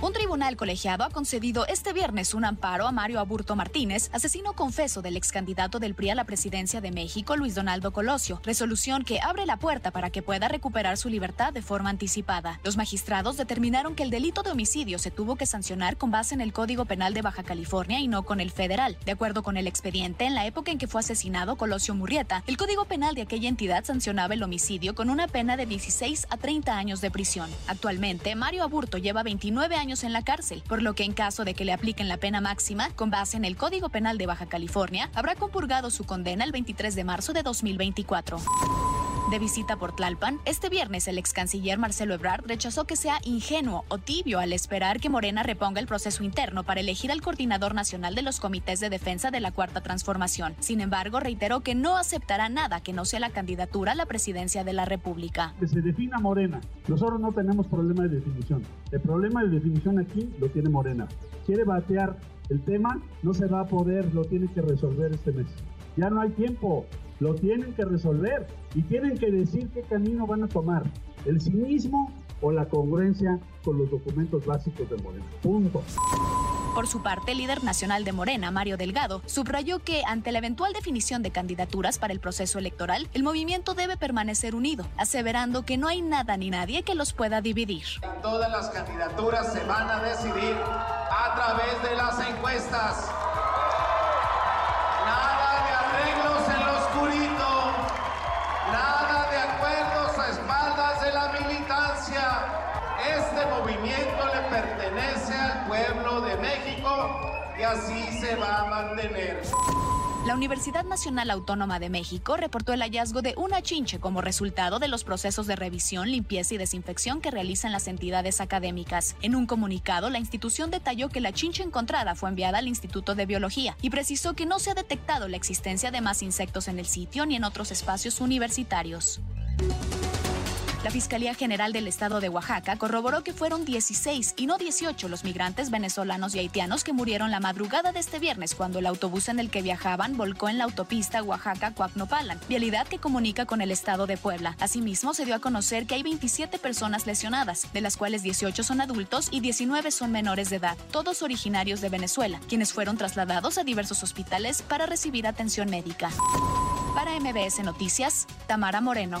Un tribunal colegiado ha concedido este viernes un amparo a Mario Aburto Martínez, asesino confeso del ex candidato del PRI a la presidencia de México, Luis Donaldo Colosio, resolución que abre la puerta para que pueda recuperar su libertad de forma anticipada. Los magistrados determinaron que el delito de homicidio se tuvo que sancionar con base en el Código Penal de Baja California y no con el federal. De acuerdo con el expediente, en la época en que fue asesinado Colosio Murrieta, el Código Penal de aquella entidad sancionaba el homicidio con una pena de 16 a 30 años de prisión. Actualmente, Mario Aburto lleva 29 años en la cárcel, por lo que en caso de que le apliquen la pena máxima, con base en el Código Penal de Baja California, habrá compurgado su condena el 23 de marzo de 2024. De visita por Tlalpan, este viernes el ex canciller Marcelo Ebrard rechazó que sea ingenuo o tibio al esperar que Morena reponga el proceso interno para elegir al coordinador nacional de los comités de defensa de la Cuarta Transformación. Sin embargo, reiteró que no aceptará nada que no sea la candidatura a la presidencia de la República. Que se defina Morena. Nosotros no tenemos problema de definición. El problema de definición aquí lo tiene Morena. Quiere batear el tema, no se va a poder, lo tiene que resolver este mes. Ya no hay tiempo lo tienen que resolver y tienen que decir qué camino van a tomar, el cinismo o la congruencia con los documentos básicos de Morena. Punto. Por su parte, el líder nacional de Morena, Mario Delgado, subrayó que ante la eventual definición de candidaturas para el proceso electoral, el movimiento debe permanecer unido, aseverando que no hay nada ni nadie que los pueda dividir. Todas las candidaturas se van a decidir a través de las encuestas. Pertenece al pueblo de México y así se va a mantener. La Universidad Nacional Autónoma de México reportó el hallazgo de una chinche como resultado de los procesos de revisión, limpieza y desinfección que realizan las entidades académicas. En un comunicado, la institución detalló que la chinche encontrada fue enviada al Instituto de Biología y precisó que no se ha detectado la existencia de más insectos en el sitio ni en otros espacios universitarios. La Fiscalía General del Estado de Oaxaca corroboró que fueron 16 y no 18 los migrantes venezolanos y haitianos que murieron la madrugada de este viernes cuando el autobús en el que viajaban volcó en la autopista Oaxaca-Cuacnopalan, vialidad que comunica con el Estado de Puebla. Asimismo, se dio a conocer que hay 27 personas lesionadas, de las cuales 18 son adultos y 19 son menores de edad, todos originarios de Venezuela, quienes fueron trasladados a diversos hospitales para recibir atención médica. Para MBS Noticias, Tamara Moreno.